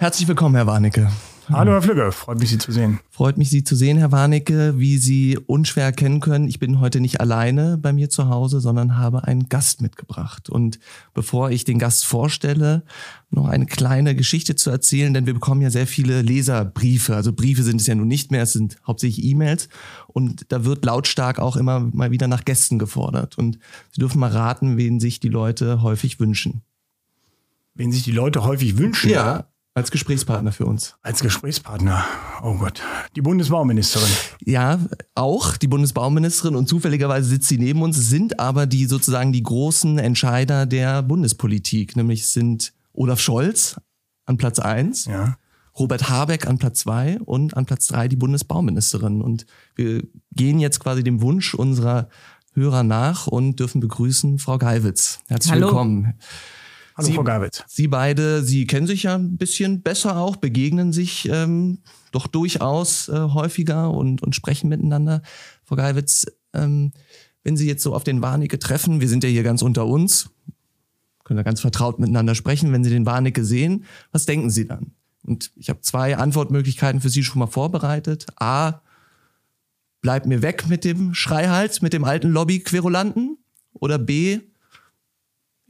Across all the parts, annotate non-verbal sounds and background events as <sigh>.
Herzlich willkommen, Herr Warnecke. Hallo, Herr Flügge, freut mich, Sie zu sehen. Freut mich, Sie zu sehen, Herr Warnecke. Wie Sie unschwer erkennen können, ich bin heute nicht alleine bei mir zu Hause, sondern habe einen Gast mitgebracht. Und bevor ich den Gast vorstelle, noch eine kleine Geschichte zu erzählen, denn wir bekommen ja sehr viele Leserbriefe. Also Briefe sind es ja nun nicht mehr, es sind hauptsächlich E-Mails. Und da wird lautstark auch immer mal wieder nach Gästen gefordert. Und Sie dürfen mal raten, wen sich die Leute häufig wünschen. Wen sich die Leute häufig wünschen? Ja, als Gesprächspartner für uns. Als Gesprächspartner. Oh Gott. Die Bundesbauministerin. Ja, auch die Bundesbauministerin und zufälligerweise sitzt sie neben uns, sind aber die sozusagen die großen Entscheider der Bundespolitik. Nämlich sind Olaf Scholz an Platz eins, Ja. Robert Habeck an Platz zwei und an Platz drei die Bundesbauministerin. Und wir gehen jetzt quasi dem Wunsch unserer Hörer nach und dürfen begrüßen Frau Geiwitz. Herzlich Hallo. willkommen. Hallo, Sie- Frau Gabitz. Sie beide, Sie kennen sich ja ein bisschen besser auch, begegnen sich ähm, doch durchaus äh, häufiger und, und sprechen miteinander. Frau Geiwitz, ähm, wenn Sie jetzt so auf den Warnecke treffen, wir sind ja hier ganz unter uns, können da ganz vertraut miteinander sprechen, wenn Sie den Warnecke sehen, was denken Sie dann? Und ich habe zwei Antwortmöglichkeiten für Sie schon mal vorbereitet. A, bleibt mir weg mit dem Schreihals, mit dem alten Lobby-Querulanten. Oder B,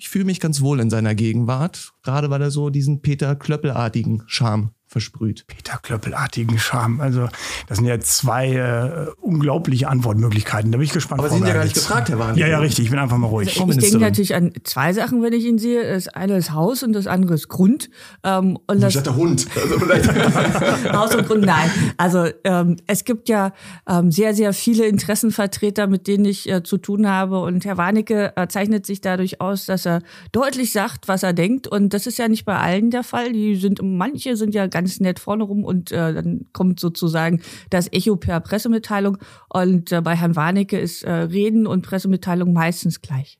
ich fühle mich ganz wohl in seiner Gegenwart, gerade weil er so diesen Peter Klöppelartigen Charme versprüht. Peter Klöppelartigen Charme. Also, das sind ja zwei äh, unglaubliche Antwortmöglichkeiten. Da bin ich gespannt. Aber Sie sind ja gar nicht gefragt, Herr Warnecke. Ja, ja, richtig. Ich bin einfach mal ruhig. Frau Ich denke natürlich an zwei Sachen, wenn ich ihn sehe. Das eine ist Haus und das andere ist Grund. Ähm, und das der Hund. Also vielleicht <laughs> Haus und Grund, nein. Also ähm, es gibt ja ähm, sehr, sehr viele Interessenvertreter, mit denen ich äh, zu tun habe. Und Herr Warnecke äh, zeichnet sich dadurch aus, dass er deutlich sagt, was er denkt. Und das ist ja nicht bei allen der Fall. Die sind, manche sind ja ganz nett vorne rum und äh, dann kommt sozusagen das Echo per Pressemitteilung. Und äh, bei Herrn Warnecke ist äh, Reden und Pressemitteilung meistens gleich.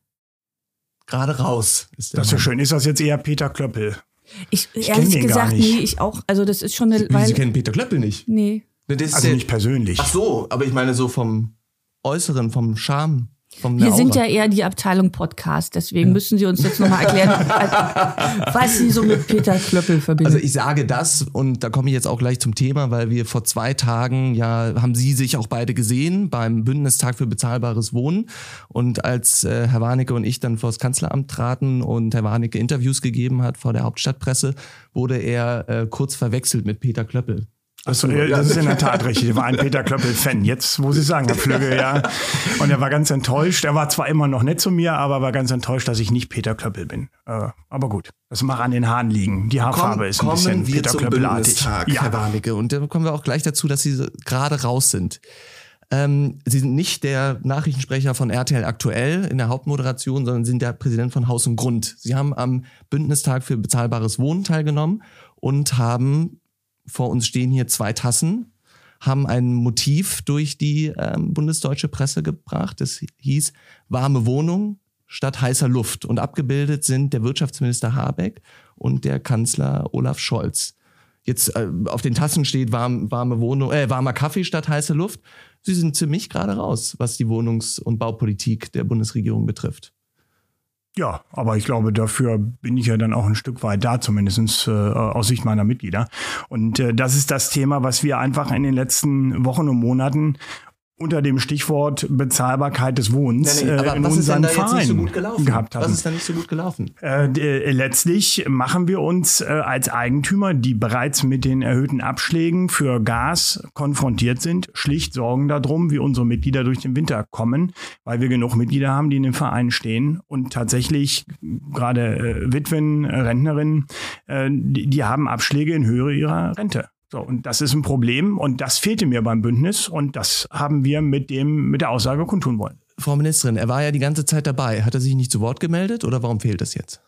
gerade raus. Ist Das ist ja Mann. schön. Ist das jetzt eher Peter Klöppel? Ich, kenn ehrlich den gar gesagt, nicht. nee, ich auch. Also das ist schon eine Wie, Sie Weile. kennen Peter Klöppel nicht? Nee. Das ist Also ja- nicht persönlich. Ach so, aber ich meine so vom Äußeren, vom Charme. Wir sind ja eher die Abteilung Podcast, deswegen müssen Sie uns jetzt nochmal erklären, was Sie so mit Peter Klöppel verbinden. Also ich sage das und da komme ich jetzt auch gleich zum Thema, weil wir vor zwei Tagen ja haben Sie sich auch beide gesehen beim Bündnistag für bezahlbares Wohnen und als äh, Herr Warnecke und ich dann vor das Kanzleramt traten und Herr Warnecke Interviews gegeben hat vor der Hauptstadtpresse, wurde er äh, kurz verwechselt mit Peter Klöppel. Das, äh, das ist in der Tat richtig. Er war ein Peter Klöppel-Fan. Jetzt muss ich sagen, Herr Flügge, ja. Und er war ganz enttäuscht. Er war zwar immer noch nett zu mir, aber war ganz enttäuscht, dass ich nicht Peter Klöppel bin. Äh, aber gut, das mag an den Haaren liegen. Die Haarfarbe ist ein bisschen wir Peter Klöppel-artig. Bündnistag, Herr Ja. Warnecke. Und da kommen wir auch gleich dazu, dass Sie gerade raus sind. Ähm, Sie sind nicht der Nachrichtensprecher von RTL aktuell in der Hauptmoderation, sondern sind der Präsident von Haus und Grund. Sie haben am Bündnistag für bezahlbares Wohnen teilgenommen und haben, vor uns stehen hier zwei Tassen, haben ein Motiv durch die ähm, bundesdeutsche Presse gebracht. Das hieß warme Wohnung statt heißer Luft. Und abgebildet sind der Wirtschaftsminister Habeck und der Kanzler Olaf Scholz. Jetzt äh, auf den Tassen steht warm, warme Wohnung, äh, warmer Kaffee statt heiße Luft. Sie sind ziemlich gerade raus, was die Wohnungs- und Baupolitik der Bundesregierung betrifft. Ja, aber ich glaube, dafür bin ich ja dann auch ein Stück weit da, zumindest äh, aus Sicht meiner Mitglieder. Und äh, das ist das Thema, was wir einfach in den letzten Wochen und Monaten unter dem Stichwort Bezahlbarkeit des Wohnens äh, in unseren Verein gehabt haben. Was ist da nicht so gut gelaufen? Äh, äh, letztlich machen wir uns äh, als Eigentümer, die bereits mit den erhöhten Abschlägen für Gas konfrontiert sind, schlicht Sorgen darum, wie unsere Mitglieder durch den Winter kommen, weil wir genug Mitglieder haben, die in den Verein stehen und tatsächlich gerade Witwen, Rentnerinnen, die, die haben Abschläge in Höhe ihrer Rente. So, und das ist ein Problem und das fehlte mir beim Bündnis und das haben wir mit dem, mit der Aussage kundtun wollen. Frau Ministerin, er war ja die ganze Zeit dabei. Hat er sich nicht zu Wort gemeldet oder warum fehlt das jetzt?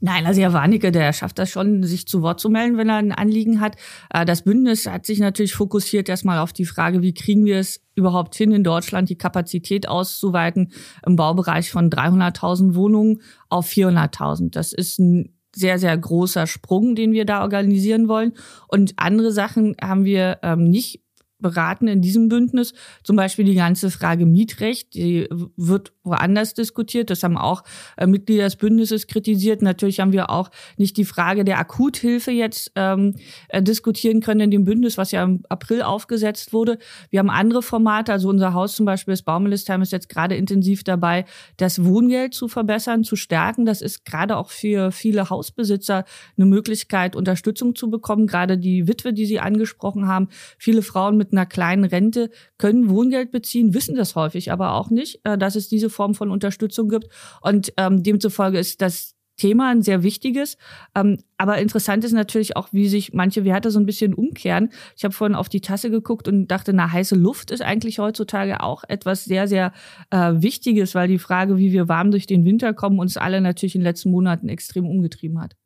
Nein, also Herr Warnecke, der schafft das schon, sich zu Wort zu melden, wenn er ein Anliegen hat. Äh, Das Bündnis hat sich natürlich fokussiert erstmal auf die Frage, wie kriegen wir es überhaupt hin, in Deutschland die Kapazität auszuweiten im Baubereich von 300.000 Wohnungen auf 400.000. Das ist ein sehr, sehr großer Sprung, den wir da organisieren wollen. Und andere Sachen haben wir ähm, nicht beraten in diesem Bündnis. Zum Beispiel die ganze Frage Mietrecht, die wird woanders diskutiert. Das haben auch äh, Mitglieder des Bündnisses kritisiert. Natürlich haben wir auch nicht die Frage der Akuthilfe jetzt ähm, äh, diskutieren können in dem Bündnis, was ja im April aufgesetzt wurde. Wir haben andere Formate, also unser Haus zum Beispiel, das Bauministerium ist jetzt gerade intensiv dabei, das Wohngeld zu verbessern, zu stärken. Das ist gerade auch für viele Hausbesitzer eine Möglichkeit, Unterstützung zu bekommen. Gerade die Witwe, die Sie angesprochen haben. Viele Frauen mit einer kleinen Rente können Wohngeld beziehen, wissen das häufig aber auch nicht, äh, dass es diese Form von Unterstützung gibt. Und ähm, demzufolge ist das Thema, ein sehr wichtiges. Ähm, aber interessant ist natürlich auch, wie sich manche Werte so ein bisschen umkehren. Ich habe vorhin auf die Tasse geguckt und dachte, na, heiße Luft ist eigentlich heutzutage auch etwas sehr, sehr äh, Wichtiges, weil die Frage, wie wir warm durch den Winter kommen, uns alle natürlich in den letzten Monaten extrem umgetrieben hat.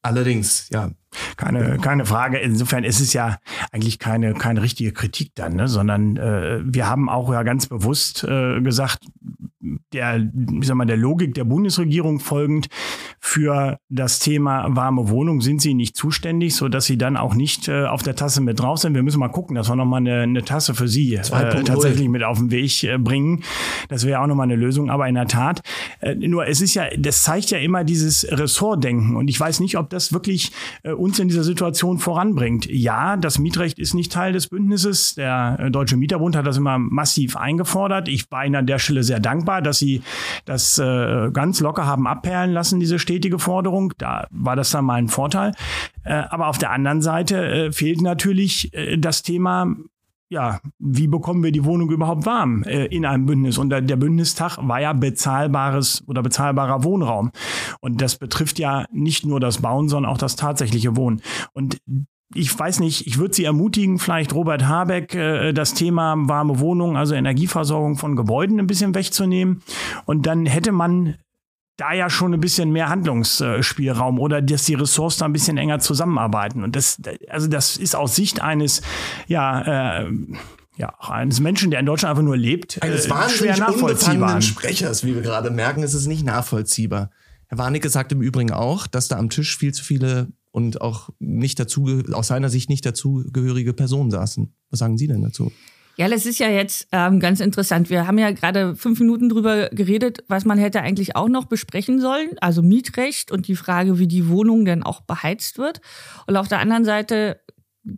Allerdings, ja. Keine, keine Frage. Insofern ist es ja eigentlich keine, keine richtige Kritik dann, ne? sondern äh, wir haben auch ja ganz bewusst äh, gesagt, der, ich sag mal, der Logik der Bundesregierung folgend, für das Thema warme Wohnung sind sie nicht zuständig, so dass sie dann auch nicht äh, auf der Tasse mit drauf sind. Wir müssen mal gucken, dass wir nochmal eine, eine Tasse für sie äh, tatsächlich mit auf den Weg äh, bringen. Das wäre auch nochmal eine Lösung. Aber in der Tat, äh, nur es ist ja, das zeigt ja immer dieses Ressortdenken. Und ich weiß nicht, ob das wirklich äh, uns in dieser Situation voranbringt. Ja, das Mietrecht ist nicht Teil des Bündnisses. Der äh, Deutsche Mieterbund hat das immer massiv eingefordert. Ich war Ihnen an der Stelle sehr dankbar, dass Sie das äh, ganz locker haben abperlen lassen, diese stetige Forderung. Da war das dann mal ein Vorteil. Äh, aber auf der anderen Seite äh, fehlt natürlich äh, das Thema ja, wie bekommen wir die Wohnung überhaupt warm äh, in einem Bündnis? Und der, Bündnistag war ja bezahlbares oder bezahlbarer Wohnraum. Und das betrifft ja nicht nur das Bauen, sondern auch das tatsächliche Wohnen. Und ich weiß nicht, ich würde Sie ermutigen, vielleicht Robert Habeck äh, das Thema warme Wohnung, also Energieversorgung von Gebäuden ein bisschen wegzunehmen. Und dann hätte man da ja schon ein bisschen mehr Handlungsspielraum oder dass die Ressorts da ein bisschen enger zusammenarbeiten. Und das, also das ist aus Sicht eines, ja, äh, ja, eines Menschen, der in Deutschland einfach nur lebt, eines äh, wahnsinnig schwer nachvollziehbar. Sprechers, wie wir gerade merken, ist es nicht nachvollziehbar. Herr Warnecke sagt im Übrigen auch, dass da am Tisch viel zu viele und auch nicht dazu, aus seiner Sicht nicht dazugehörige Personen saßen. Was sagen Sie denn dazu? Ja, das ist ja jetzt ähm, ganz interessant. Wir haben ja gerade fünf Minuten drüber geredet, was man hätte eigentlich auch noch besprechen sollen. Also Mietrecht und die Frage, wie die Wohnung denn auch beheizt wird. Und auf der anderen Seite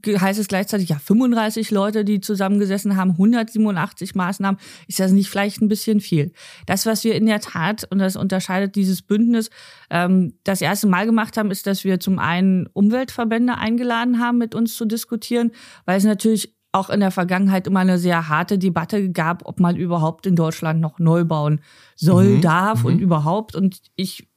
heißt es gleichzeitig, ja, 35 Leute, die zusammengesessen haben, 187 Maßnahmen, ist das nicht vielleicht ein bisschen viel? Das, was wir in der Tat, und das unterscheidet dieses Bündnis, ähm, das erste Mal gemacht haben, ist, dass wir zum einen Umweltverbände eingeladen haben, mit uns zu diskutieren, weil es natürlich auch in der Vergangenheit immer eine sehr harte Debatte gab, ob man überhaupt in Deutschland noch neu bauen soll, mhm. darf mhm. und überhaupt. Und ich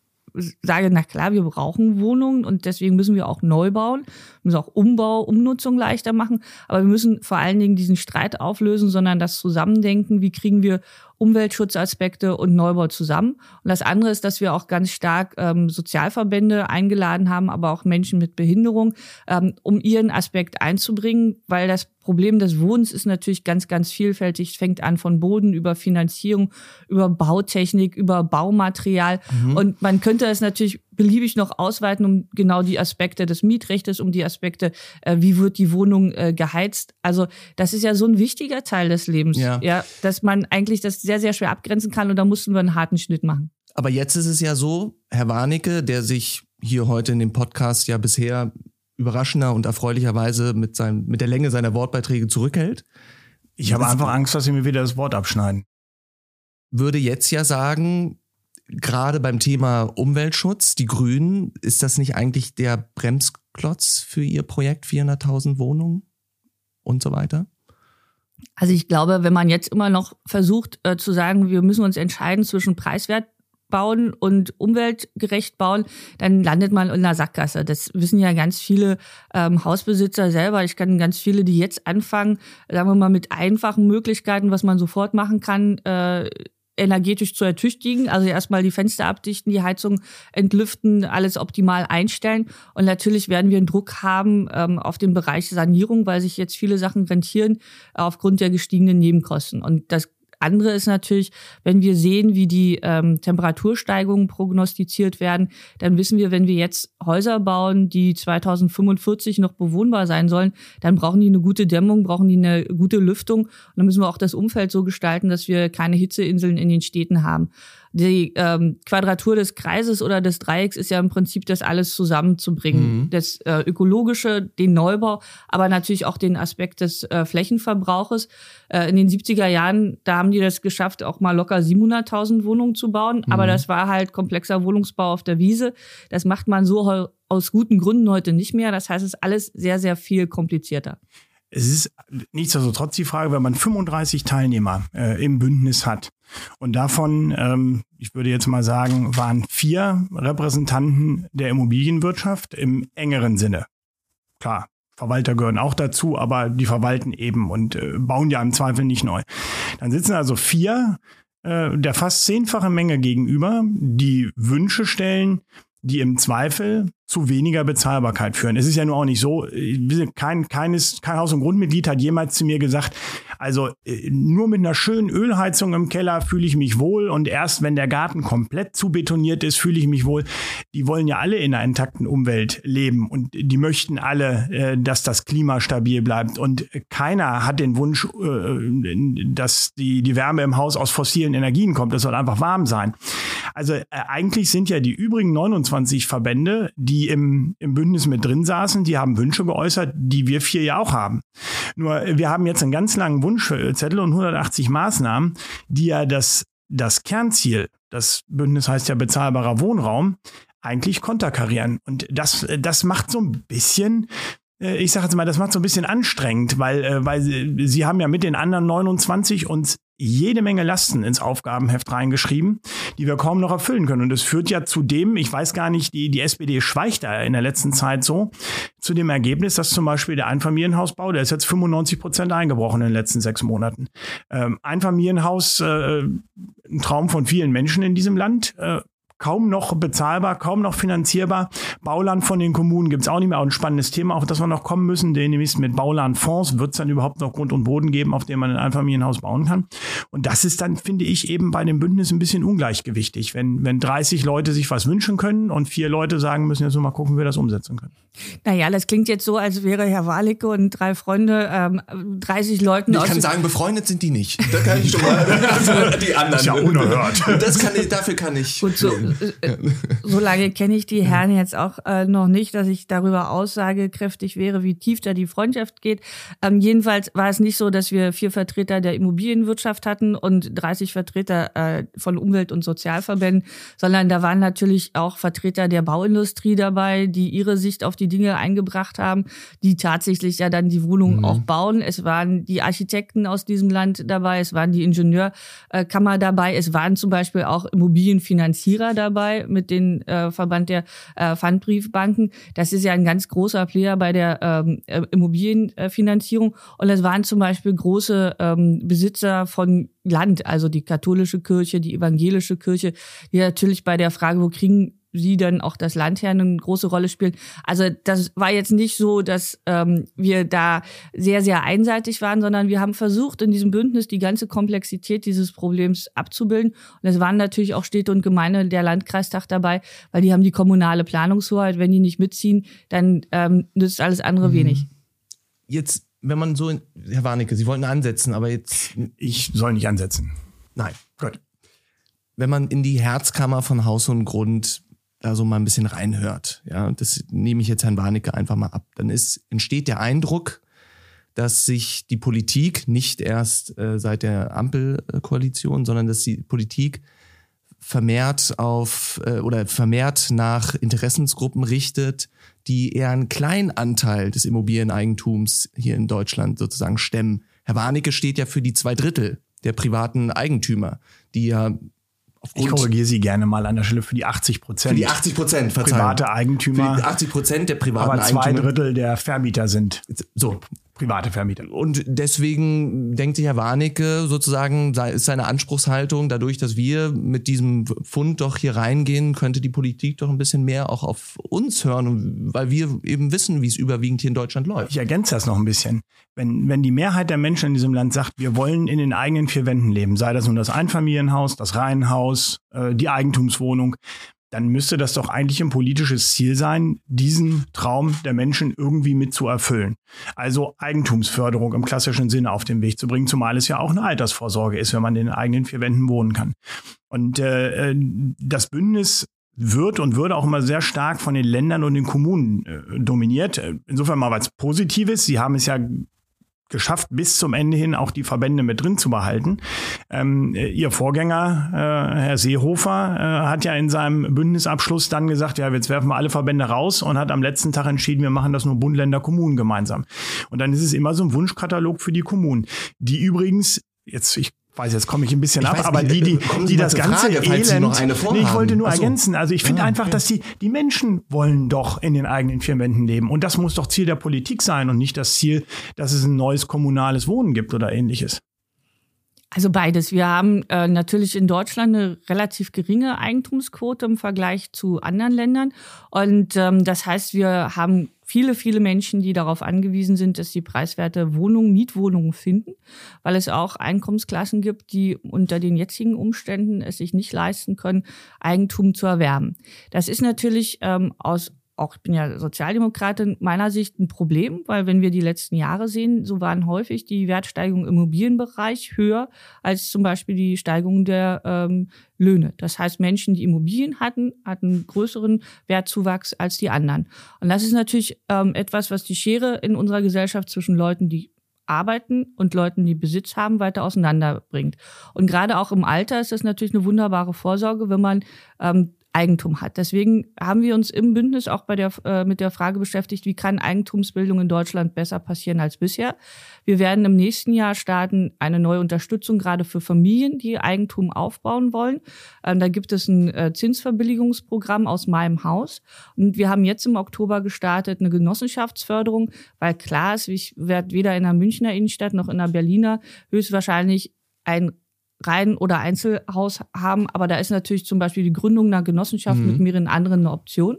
sage, na klar, wir brauchen Wohnungen und deswegen müssen wir auch neu bauen, wir müssen auch Umbau, Umnutzung leichter machen, aber wir müssen vor allen Dingen diesen Streit auflösen, sondern das Zusammendenken, wie kriegen wir Umweltschutzaspekte und Neubau zusammen. Und das andere ist, dass wir auch ganz stark ähm, Sozialverbände eingeladen haben, aber auch Menschen mit Behinderung, ähm, um ihren Aspekt einzubringen, weil das Problem des Wohnens ist natürlich ganz, ganz vielfältig. Es fängt an von Boden über Finanzierung, über Bautechnik, über Baumaterial. Mhm. Und man könnte es natürlich beliebig noch ausweiten um genau die Aspekte des Mietrechtes, um die Aspekte, äh, wie wird die Wohnung äh, geheizt. Also das ist ja so ein wichtiger Teil des Lebens, ja. ja, dass man eigentlich das sehr, sehr schwer abgrenzen kann und da mussten wir einen harten Schnitt machen. Aber jetzt ist es ja so, Herr Warnecke, der sich hier heute in dem Podcast ja bisher überraschender und erfreulicherweise mit, seinem, mit der Länge seiner Wortbeiträge zurückhält. Ich habe einfach Angst, dass Sie mir wieder das Wort abschneiden. Würde jetzt ja sagen, gerade beim Thema Umweltschutz, die Grünen, ist das nicht eigentlich der Bremsklotz für Ihr Projekt 400.000 Wohnungen und so weiter? Also ich glaube, wenn man jetzt immer noch versucht äh, zu sagen, wir müssen uns entscheiden zwischen preiswert bauen und umweltgerecht bauen, dann landet man in einer Sackgasse. Das wissen ja ganz viele ähm, Hausbesitzer selber. Ich kann ganz viele, die jetzt anfangen, sagen wir mal mit einfachen Möglichkeiten, was man sofort machen kann, äh, energetisch zu ertüchtigen. Also erstmal die Fenster abdichten, die Heizung entlüften, alles optimal einstellen. Und natürlich werden wir einen Druck haben ähm, auf den Bereich Sanierung, weil sich jetzt viele Sachen rentieren aufgrund der gestiegenen Nebenkosten. Und das andere ist natürlich, wenn wir sehen, wie die ähm, Temperatursteigungen prognostiziert werden, dann wissen wir, wenn wir jetzt Häuser bauen, die 2045 noch bewohnbar sein sollen, dann brauchen die eine gute Dämmung, brauchen die eine gute Lüftung. Und dann müssen wir auch das Umfeld so gestalten, dass wir keine Hitzeinseln in den Städten haben die ähm, Quadratur des Kreises oder des Dreiecks ist ja im Prinzip das alles zusammenzubringen. Mhm. Das äh, ökologische, den Neubau, aber natürlich auch den Aspekt des äh, Flächenverbrauches. Äh, in den 70er Jahren, da haben die das geschafft, auch mal locker 700.000 Wohnungen zu bauen. Mhm. Aber das war halt komplexer Wohnungsbau auf der Wiese. Das macht man so aus guten Gründen heute nicht mehr. Das heißt, es ist alles sehr, sehr viel komplizierter. Es ist nichtsdestotrotz die Frage, wenn man 35 Teilnehmer äh, im Bündnis hat und davon, ähm, ich würde jetzt mal sagen, waren vier Repräsentanten der Immobilienwirtschaft im engeren Sinne. Klar, Verwalter gehören auch dazu, aber die verwalten eben und äh, bauen ja im Zweifel nicht neu. Dann sitzen also vier äh, der fast zehnfache Menge gegenüber, die Wünsche stellen, die im Zweifel zu weniger Bezahlbarkeit führen. Es ist ja nur auch nicht so, kein, keines, kein Haus- und Grundmitglied hat jemals zu mir gesagt, also äh, nur mit einer schönen Ölheizung im Keller fühle ich mich wohl und erst wenn der Garten komplett zu betoniert ist, fühle ich mich wohl. Die wollen ja alle in einer intakten Umwelt leben und die möchten alle, äh, dass das Klima stabil bleibt und keiner hat den Wunsch, äh, dass die, die Wärme im Haus aus fossilen Energien kommt. Es soll einfach warm sein. Also eigentlich sind ja die übrigen 29 Verbände, die die im, im Bündnis mit drin saßen, die haben Wünsche geäußert, die wir vier ja auch haben. Nur wir haben jetzt einen ganz langen Wunschzettel und 180 Maßnahmen, die ja das, das Kernziel, das Bündnis heißt ja bezahlbarer Wohnraum, eigentlich konterkarieren. Und das, das macht so ein bisschen äh, ich sage jetzt mal, das macht so ein bisschen anstrengend, weil, äh, weil sie, sie haben ja mit den anderen 29 uns jede Menge Lasten ins Aufgabenheft reingeschrieben, die wir kaum noch erfüllen können. Und das führt ja zu dem, ich weiß gar nicht, die, die SPD schweicht da in der letzten Zeit so, zu dem Ergebnis, dass zum Beispiel der Einfamilienhausbau, der ist jetzt 95 Prozent eingebrochen in den letzten sechs Monaten. Ähm, Einfamilienhaus, äh, ein Traum von vielen Menschen in diesem Land, äh, kaum noch bezahlbar, kaum noch finanzierbar. Bauland von den Kommunen gibt es auch nicht mehr. Auch ein spannendes Thema, auf das wir noch kommen müssen. Nämlich mit Baulandfonds wird es dann überhaupt noch Grund und Boden geben, auf dem man ein Einfamilienhaus bauen kann. Und das ist dann, finde ich, eben bei dem Bündnis ein bisschen ungleichgewichtig, wenn, wenn 30 Leute sich was wünschen können und vier Leute sagen müssen, jetzt nur mal gucken, wie wir das umsetzen können. Naja, das klingt jetzt so, als wäre Herr Walicke und drei Freunde ähm, 30 Leuten Ich kann sagen, befreundet sind die nicht. Da kann ich schon mal <laughs> die anderen. Das ist ja unerhört. Das kann ich, dafür kann ich. Gut, so, so lange kenne ich die Herren jetzt auch äh, noch nicht, dass ich darüber aussagekräftig wäre, wie tief da die Freundschaft geht. Ähm, jedenfalls war es nicht so, dass wir vier Vertreter der Immobilienwirtschaft hatten und 30 Vertreter äh, von Umwelt- und Sozialverbänden, sondern da waren natürlich auch Vertreter der Bauindustrie dabei, die ihre Sicht auf die Dinge eingebracht haben, die tatsächlich ja dann die Wohnungen mhm. auch bauen. Es waren die Architekten aus diesem Land dabei, es waren die Ingenieurkammer dabei, es waren zum Beispiel auch Immobilienfinanzierer dabei mit dem äh, Verband der äh, Pfandbriefbanken. Das ist ja ein ganz großer Player bei der ähm, äh, Immobilienfinanzierung. Und es waren zum Beispiel große ähm, Besitzer von Land, also die katholische Kirche, die evangelische Kirche, die natürlich bei der Frage, wo kriegen sie dann auch das Land her eine große Rolle spielen. Also das war jetzt nicht so, dass ähm, wir da sehr, sehr einseitig waren, sondern wir haben versucht, in diesem Bündnis die ganze Komplexität dieses Problems abzubilden. Und es waren natürlich auch Städte und Gemeinde der Landkreistag dabei, weil die haben die kommunale Planungshoheit. Wenn die nicht mitziehen, dann ähm, nützt alles andere mhm. wenig. Jetzt, wenn man so, Herr Warnecke, Sie wollten ansetzen, aber jetzt. Ich soll nicht ansetzen. Nein. Gut. Wenn man in die Herzkammer von Haus und Grund da so mal ein bisschen reinhört, ja, das nehme ich jetzt Herrn Warnecke einfach mal ab, dann ist, entsteht der Eindruck, dass sich die Politik nicht erst äh, seit der Ampelkoalition, sondern dass die Politik vermehrt auf äh, oder vermehrt nach Interessensgruppen richtet, die eher einen kleinen Anteil des Immobilieneigentums hier in Deutschland sozusagen stemmen. Herr Warnecke steht ja für die zwei Drittel der privaten Eigentümer, die ja ich korrigiere Sie gerne mal an der Stelle für die 80 Prozent. Für die 80 Prozent, Private Eigentümer. Für die 80 Prozent der privaten aber zwei Eigentümer. Drittel der Vermieter sind. So. Private Vermieter. Und deswegen denkt sich Herr Warnecke sozusagen, ist seine Anspruchshaltung, dadurch, dass wir mit diesem Fund doch hier reingehen, könnte die Politik doch ein bisschen mehr auch auf uns hören, weil wir eben wissen, wie es überwiegend hier in Deutschland läuft. Ich ergänze das noch ein bisschen. Wenn, wenn die Mehrheit der Menschen in diesem Land sagt, wir wollen in den eigenen vier Wänden leben, sei das nun das Einfamilienhaus, das Reihenhaus, äh, die Eigentumswohnung, dann müsste das doch eigentlich ein politisches Ziel sein, diesen Traum der Menschen irgendwie mit zu erfüllen. Also Eigentumsförderung im klassischen Sinne auf den Weg zu bringen, zumal es ja auch eine Altersvorsorge ist, wenn man in den eigenen vier Wänden wohnen kann. Und äh, äh das Bündnis wird und würde auch immer sehr stark von den Ländern und den Kommunen äh, dominiert. Insofern mal was Positives. Sie haben es ja geschafft, bis zum Ende hin auch die Verbände mit drin zu behalten. Ähm, ihr Vorgänger, äh, Herr Seehofer, äh, hat ja in seinem Bündnisabschluss dann gesagt, ja, jetzt werfen wir alle Verbände raus und hat am letzten Tag entschieden, wir machen das nur Bund, Länder, Kommunen gemeinsam. Und dann ist es immer so ein Wunschkatalog für die Kommunen, die übrigens jetzt, ich weiß, jetzt komme ich ein bisschen ich ab, aber die, die, äh, die das ganze Frage, Elend, nee, ich wollte nur so. ergänzen. Also ich finde ja, einfach, okay. dass die, die Menschen wollen doch in den eigenen vier Wänden leben. Und das muss doch Ziel der Politik sein und nicht das Ziel, dass es ein neues kommunales Wohnen gibt oder ähnliches. Also beides. Wir haben äh, natürlich in Deutschland eine relativ geringe Eigentumsquote im Vergleich zu anderen Ländern. Und ähm, das heißt, wir haben viele, viele Menschen, die darauf angewiesen sind, dass sie preiswerte Wohnungen, Mietwohnungen finden, weil es auch Einkommensklassen gibt, die unter den jetzigen Umständen es sich nicht leisten können, Eigentum zu erwerben. Das ist natürlich ähm, aus auch ich bin ja Sozialdemokratin, meiner Sicht ein Problem, weil wenn wir die letzten Jahre sehen, so waren häufig die Wertsteigerungen im Immobilienbereich höher als zum Beispiel die Steigerung der ähm, Löhne. Das heißt, Menschen, die Immobilien hatten, hatten größeren Wertzuwachs als die anderen. Und das ist natürlich ähm, etwas, was die Schere in unserer Gesellschaft zwischen Leuten, die arbeiten und Leuten, die Besitz haben, weiter auseinanderbringt. Und gerade auch im Alter ist das natürlich eine wunderbare Vorsorge, wenn man ähm, Eigentum hat. Deswegen haben wir uns im Bündnis auch bei der, äh, mit der Frage beschäftigt, wie kann Eigentumsbildung in Deutschland besser passieren als bisher. Wir werden im nächsten Jahr starten eine neue Unterstützung gerade für Familien, die Eigentum aufbauen wollen. Ähm, da gibt es ein äh, Zinsverbilligungsprogramm aus meinem Haus. Und wir haben jetzt im Oktober gestartet eine Genossenschaftsförderung, weil klar ist, ich werde weder in der Münchner Innenstadt noch in der Berliner höchstwahrscheinlich ein Rein- oder Einzelhaus haben. Aber da ist natürlich zum Beispiel die Gründung einer Genossenschaft mhm. mit mehreren anderen eine Option.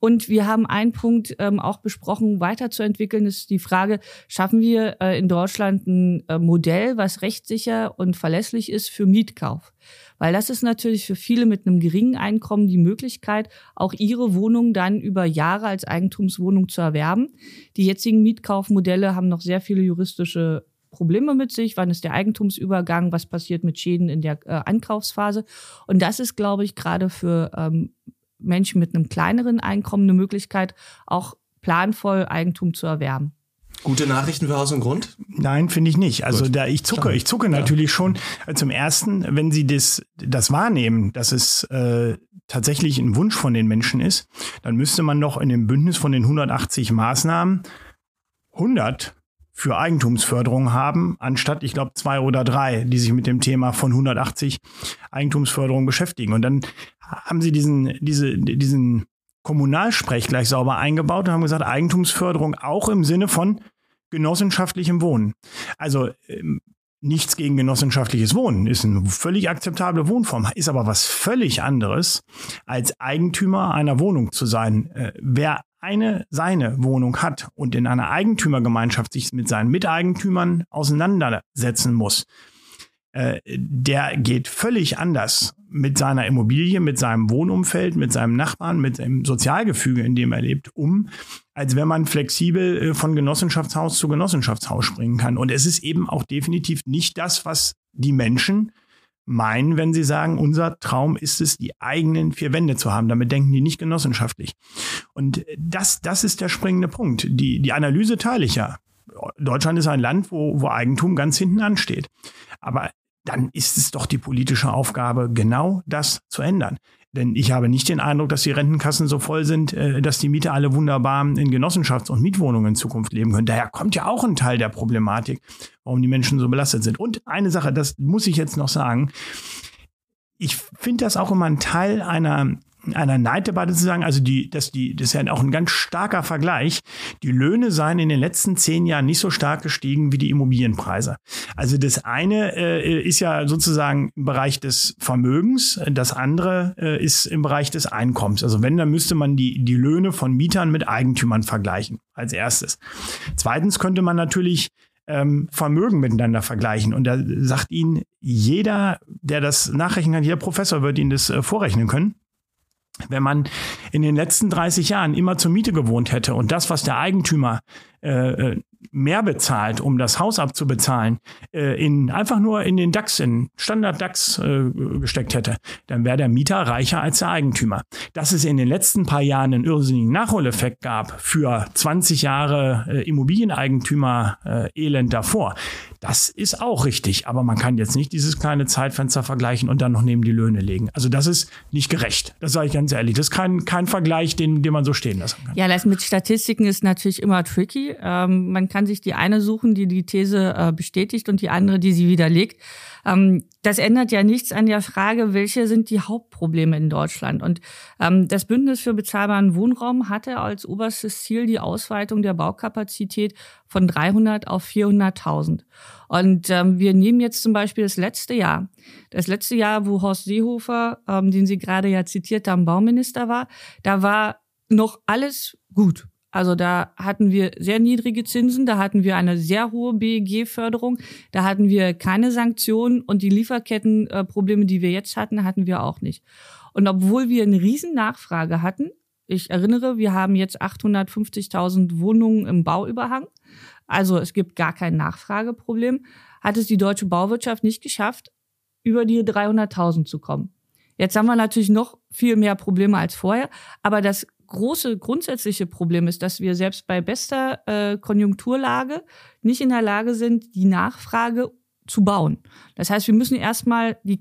Und wir haben einen Punkt ähm, auch besprochen, weiterzuentwickeln, ist die Frage, schaffen wir äh, in Deutschland ein äh, Modell, was rechtssicher und verlässlich ist für Mietkauf? Weil das ist natürlich für viele mit einem geringen Einkommen die Möglichkeit, auch ihre Wohnung dann über Jahre als Eigentumswohnung zu erwerben. Die jetzigen Mietkaufmodelle haben noch sehr viele juristische Probleme mit sich, wann ist der Eigentumsübergang, was passiert mit Schäden in der äh, Ankaufsphase. Und das ist, glaube ich, gerade für ähm, Menschen mit einem kleineren Einkommen eine Möglichkeit, auch planvoll Eigentum zu erwerben. Gute Nachrichten für Haus und Grund? Nein, finde ich nicht. Also Gut. da ich zucke, ich zucke natürlich ja. schon. Zum ersten, wenn Sie das, das wahrnehmen, dass es äh, tatsächlich ein Wunsch von den Menschen ist, dann müsste man doch in dem Bündnis von den 180 Maßnahmen 100 für Eigentumsförderung haben, anstatt, ich glaube, zwei oder drei, die sich mit dem Thema von 180 Eigentumsförderung beschäftigen. Und dann haben sie diesen, diese, diesen Kommunalsprech gleich sauber eingebaut und haben gesagt, Eigentumsförderung auch im Sinne von genossenschaftlichem Wohnen. Also ähm, nichts gegen genossenschaftliches Wohnen, ist eine völlig akzeptable Wohnform, ist aber was völlig anderes, als Eigentümer einer Wohnung zu sein. Äh, wer eine seine Wohnung hat und in einer Eigentümergemeinschaft sich mit seinen Miteigentümern auseinandersetzen muss, äh, der geht völlig anders mit seiner Immobilie, mit seinem Wohnumfeld, mit seinem Nachbarn, mit dem Sozialgefüge, in dem er lebt, um, als wenn man flexibel äh, von Genossenschaftshaus zu Genossenschaftshaus springen kann. Und es ist eben auch definitiv nicht das, was die Menschen meinen, wenn sie sagen, unser Traum ist es, die eigenen vier Wände zu haben. Damit denken die nicht genossenschaftlich. Und das, das ist der springende Punkt. Die, die Analyse teile ich ja. Deutschland ist ein Land, wo, wo Eigentum ganz hinten ansteht. Aber dann ist es doch die politische Aufgabe, genau das zu ändern. Denn ich habe nicht den Eindruck, dass die Rentenkassen so voll sind, äh, dass die Mieter alle wunderbar in Genossenschafts- und Mietwohnungen in Zukunft leben können. Daher kommt ja auch ein Teil der Problematik, warum die Menschen so belastet sind. Und eine Sache, das muss ich jetzt noch sagen. Ich finde das auch immer ein Teil einer einer Neiddebatte zu sagen, also die, dass die, das ist ja auch ein ganz starker Vergleich. Die Löhne seien in den letzten zehn Jahren nicht so stark gestiegen wie die Immobilienpreise. Also das eine äh, ist ja sozusagen im Bereich des Vermögens, das andere äh, ist im Bereich des Einkommens. Also wenn, dann müsste man die, die Löhne von Mietern mit Eigentümern vergleichen, als erstes. Zweitens könnte man natürlich ähm, Vermögen miteinander vergleichen. Und da sagt Ihnen jeder, der das nachrechnen kann, jeder Professor wird Ihnen das äh, vorrechnen können. Wenn man in den letzten 30 Jahren immer zur Miete gewohnt hätte und das, was der Eigentümer äh, äh mehr bezahlt, um das Haus abzubezahlen, äh, in einfach nur in den DAX, in Standard DAX äh, gesteckt hätte, dann wäre der Mieter reicher als der Eigentümer. Dass es in den letzten paar Jahren einen irrsinnigen Nachholeffekt gab für 20 Jahre äh, Immobilieneigentümer äh, Elend davor, das ist auch richtig, aber man kann jetzt nicht dieses kleine Zeitfenster vergleichen und dann noch neben die Löhne legen. Also das ist nicht gerecht. Das sage ich ganz ehrlich. Das ist kein, kein Vergleich, den, den man so stehen lassen kann. Ja, das mit Statistiken ist natürlich immer tricky. Ähm, man kann sich die eine suchen, die die These äh, bestätigt und die andere, die sie widerlegt. Ähm, das ändert ja nichts an der Frage, welche sind die Hauptprobleme in Deutschland. Und ähm, das Bündnis für bezahlbaren Wohnraum hatte als oberstes Ziel die Ausweitung der Baukapazität von 300 auf 400.000. Und ähm, wir nehmen jetzt zum Beispiel das letzte Jahr. Das letzte Jahr, wo Horst Seehofer, den Sie gerade ja zitiert haben, Bauminister war, da war noch alles gut. Also da hatten wir sehr niedrige Zinsen, da hatten wir eine sehr hohe BEG-Förderung, da hatten wir keine Sanktionen und die Lieferkettenprobleme, die wir jetzt hatten, hatten wir auch nicht. Und obwohl wir eine riesen Nachfrage hatten, ich erinnere, wir haben jetzt 850.000 Wohnungen im Bauüberhang, also es gibt gar kein Nachfrageproblem, hat es die deutsche Bauwirtschaft nicht geschafft, über die 300.000 zu kommen. Jetzt haben wir natürlich noch viel mehr Probleme als vorher, aber das große grundsätzliche Problem ist, dass wir selbst bei bester äh, Konjunkturlage nicht in der Lage sind, die Nachfrage zu bauen. Das heißt, wir müssen erstmal die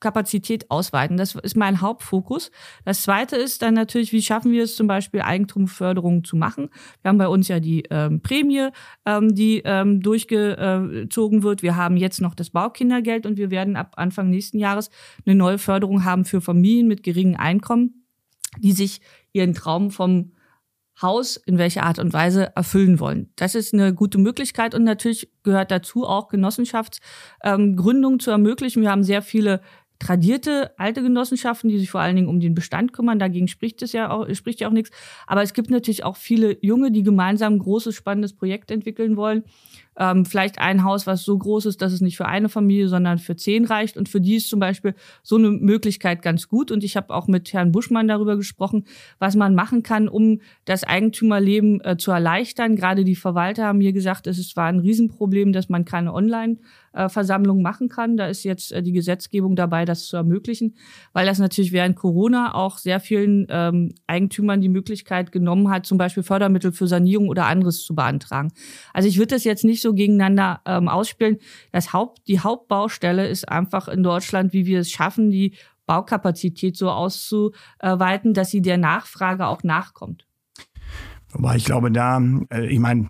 Kapazität ausweiten. Das ist mein Hauptfokus. Das zweite ist dann natürlich, wie schaffen wir es zum Beispiel, Eigentumsförderung zu machen. Wir haben bei uns ja die ähm, Prämie, ähm, die ähm, durchgezogen wird. Wir haben jetzt noch das Baukindergeld und wir werden ab Anfang nächsten Jahres eine neue Förderung haben für Familien mit geringem Einkommen, die sich ihren Traum vom Haus in welcher Art und Weise erfüllen wollen. Das ist eine gute Möglichkeit und natürlich gehört dazu auch Genossenschaftsgründung ähm, zu ermöglichen. Wir haben sehr viele tradierte alte Genossenschaften, die sich vor allen Dingen um den Bestand kümmern. Dagegen spricht es ja auch, spricht ja auch nichts. Aber es gibt natürlich auch viele Junge, die gemeinsam ein großes, spannendes Projekt entwickeln wollen ähm, vielleicht ein Haus, was so groß ist, dass es nicht für eine Familie, sondern für zehn reicht. Und für die ist zum Beispiel so eine Möglichkeit ganz gut. Und ich habe auch mit Herrn Buschmann darüber gesprochen, was man machen kann, um das Eigentümerleben äh, zu erleichtern. Gerade die Verwalter haben mir gesagt, es war ein Riesenproblem, dass man keine Online- Versammlung machen kann. Da ist jetzt äh, die Gesetzgebung dabei, das zu ermöglichen, weil das natürlich während Corona auch sehr vielen ähm, Eigentümern die Möglichkeit genommen hat, zum Beispiel Fördermittel für Sanierung oder anderes zu beantragen. Also ich würde das jetzt nicht so gegeneinander ähm, ausspielen. Das Haupt, die Hauptbaustelle ist einfach in Deutschland, wie wir es schaffen, die Baukapazität so auszuweiten, dass sie der Nachfrage auch nachkommt. Aber ich glaube, da, äh, ich meine,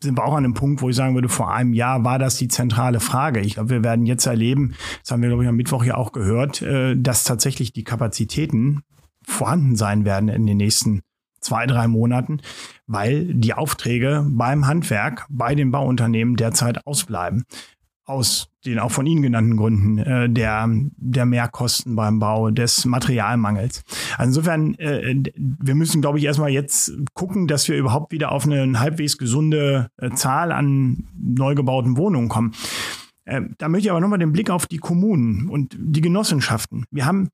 sind wir auch an einem Punkt, wo ich sagen würde, vor einem Jahr war das die zentrale Frage. Ich glaube, wir werden jetzt erleben, das haben wir, glaube ich, am Mittwoch ja auch gehört, äh, dass tatsächlich die Kapazitäten vorhanden sein werden in den nächsten zwei, drei Monaten, weil die Aufträge beim Handwerk, bei den Bauunternehmen derzeit ausbleiben. Aus den auch von Ihnen genannten Gründen äh, der, der Mehrkosten beim Bau, des Materialmangels. Also insofern, äh, wir müssen, glaube ich, erstmal jetzt gucken, dass wir überhaupt wieder auf eine halbwegs gesunde äh, Zahl an neu gebauten Wohnungen kommen. Äh, da möchte ich aber nochmal den Blick auf die Kommunen und die Genossenschaften. Wir haben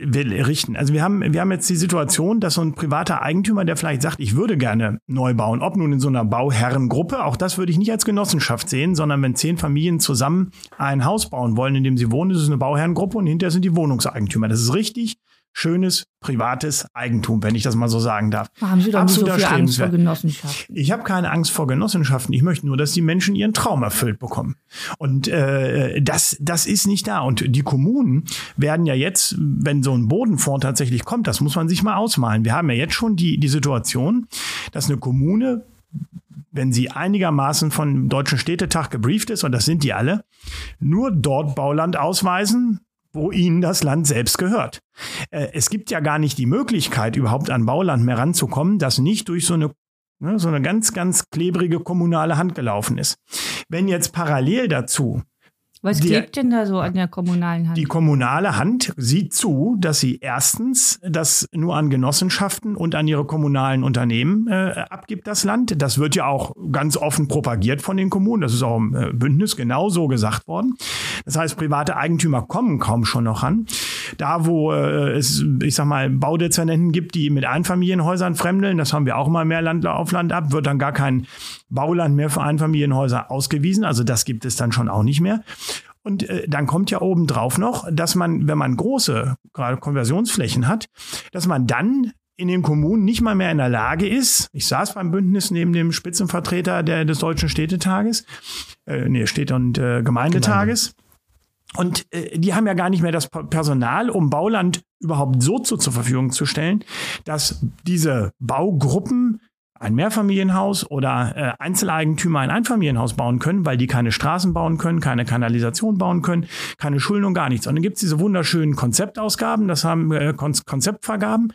richten. Also wir haben, wir haben jetzt die Situation, dass so ein privater Eigentümer, der vielleicht sagt, ich würde gerne neu bauen, ob nun in so einer Bauherrengruppe, auch das würde ich nicht als Genossenschaft sehen, sondern wenn zehn Familien zusammen ein Haus bauen wollen, in dem sie wohnen, ist es eine Bauherrengruppe und hinterher sind die Wohnungseigentümer. Das ist richtig schönes privates Eigentum, wenn ich das mal so sagen darf. Haben Sie doch nicht so viel Angst vor Genossenschaften? Ich habe keine Angst vor Genossenschaften. Ich möchte nur, dass die Menschen ihren Traum erfüllt bekommen. Und äh, das, das ist nicht da. Und die Kommunen werden ja jetzt, wenn so ein Bodenfonds tatsächlich kommt, das muss man sich mal ausmalen. Wir haben ja jetzt schon die, die Situation, dass eine Kommune wenn sie einigermaßen von Deutschen Städtetag gebrieft ist, und das sind die alle, nur dort Bauland ausweisen, wo ihnen das Land selbst gehört. Äh, es gibt ja gar nicht die Möglichkeit, überhaupt an Bauland mehr ranzukommen, das nicht durch so eine ne, so eine ganz, ganz klebrige kommunale Hand gelaufen ist. Wenn jetzt parallel dazu was der, klebt denn da so an der kommunalen Hand? Die kommunale Hand sieht zu, dass sie erstens das nur an Genossenschaften und an ihre kommunalen Unternehmen äh, abgibt, das Land. Das wird ja auch ganz offen propagiert von den Kommunen. Das ist auch im äh, Bündnis genauso gesagt worden. Das heißt, private Eigentümer kommen kaum schon noch an. Da, wo äh, es, ich sag mal, Baudezernenten gibt, die mit Einfamilienhäusern fremdeln, das haben wir auch mal mehr Land auf Land ab, wird dann gar kein Bauland mehr für Einfamilienhäuser ausgewiesen. Also das gibt es dann schon auch nicht mehr. Und äh, dann kommt ja obendrauf noch, dass man, wenn man große, gerade Konversionsflächen hat, dass man dann in den Kommunen nicht mal mehr in der Lage ist, ich saß beim Bündnis neben dem Spitzenvertreter der, des Deutschen Städtetages, äh, nee, Städte- und äh, Gemeindetages. Gemeinde. Und äh, die haben ja gar nicht mehr das Personal, um Bauland überhaupt so zu, zur Verfügung zu stellen, dass diese Baugruppen ein Mehrfamilienhaus oder äh, Einzeleigentümer ein Einfamilienhaus bauen können, weil die keine Straßen bauen können, keine Kanalisation bauen können, keine Schulen und gar nichts. Und dann gibt's diese wunderschönen Konzeptausgaben, das haben äh, Konzeptvergaben.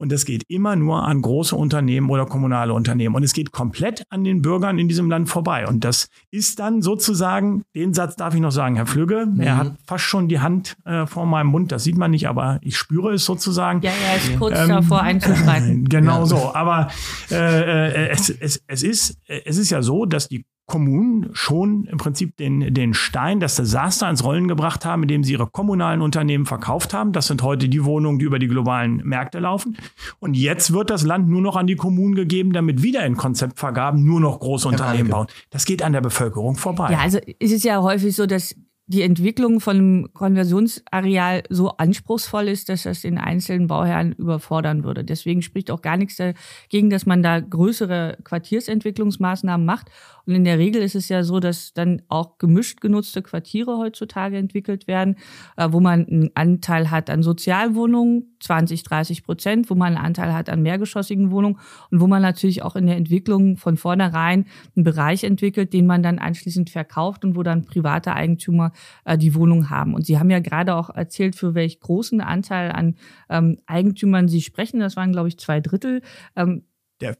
Und das geht immer nur an große Unternehmen oder kommunale Unternehmen. Und es geht komplett an den Bürgern in diesem Land vorbei. Und das ist dann sozusagen, den Satz darf ich noch sagen, Herr Flügge, mhm. er hat fast schon die Hand äh, vor meinem Mund, das sieht man nicht, aber ich spüre es sozusagen. Ja, er ist kurz ähm, davor einzuschreiten. <laughs> Genau ja. so. Aber äh, äh, es, es, es, ist, es ist ja so, dass die Kommunen schon im Prinzip den, den Stein, das Desaster ins Rollen gebracht haben, indem sie ihre kommunalen Unternehmen verkauft haben. Das sind heute die Wohnungen, die über die globalen Märkte laufen. Und jetzt wird das Land nur noch an die Kommunen gegeben, damit wieder in Konzeptvergaben nur noch große Unternehmen bauen. Das geht an der Bevölkerung vorbei. Ja, also es ist ja häufig so, dass die Entwicklung von einem Konversionsareal so anspruchsvoll ist, dass das den einzelnen Bauherren überfordern würde. Deswegen spricht auch gar nichts dagegen, dass man da größere Quartiersentwicklungsmaßnahmen macht. Und in der Regel ist es ja so, dass dann auch gemischt genutzte Quartiere heutzutage entwickelt werden, äh, wo man einen Anteil hat an Sozialwohnungen, 20, 30 Prozent, wo man einen Anteil hat an mehrgeschossigen Wohnungen und wo man natürlich auch in der Entwicklung von vornherein einen Bereich entwickelt, den man dann anschließend verkauft und wo dann private Eigentümer äh, die Wohnung haben. Und Sie haben ja gerade auch erzählt, für welch großen Anteil an ähm, Eigentümern Sie sprechen. Das waren, glaube ich, zwei Drittel. Ähm, der